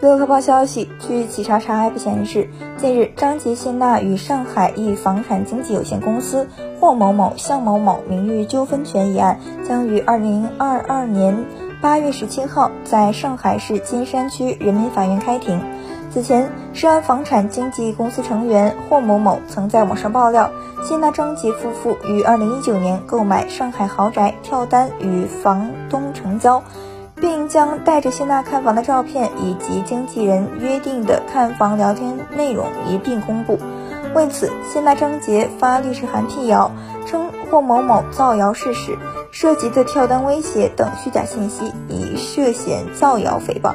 乐客报消息，据企查查 App 显示，近日张吉谢娜与上海一房产经纪有限公司霍某某、向某某名誉纠纷权一案，将于二零二二年八月十七号在上海市金山区人民法院开庭。此前，涉案房产经纪公司成员霍某某曾在网上爆料，谢娜张杰夫妇于二零一九年购买上海豪宅，跳单与房东成交。并将带着谢娜看房的照片以及经纪人约定的看房聊天内容一并公布。为此，谢娜张杰发律师函辟谣，称霍某某造谣事实，涉及的跳单威胁等虚假信息，已涉嫌造谣诽谤。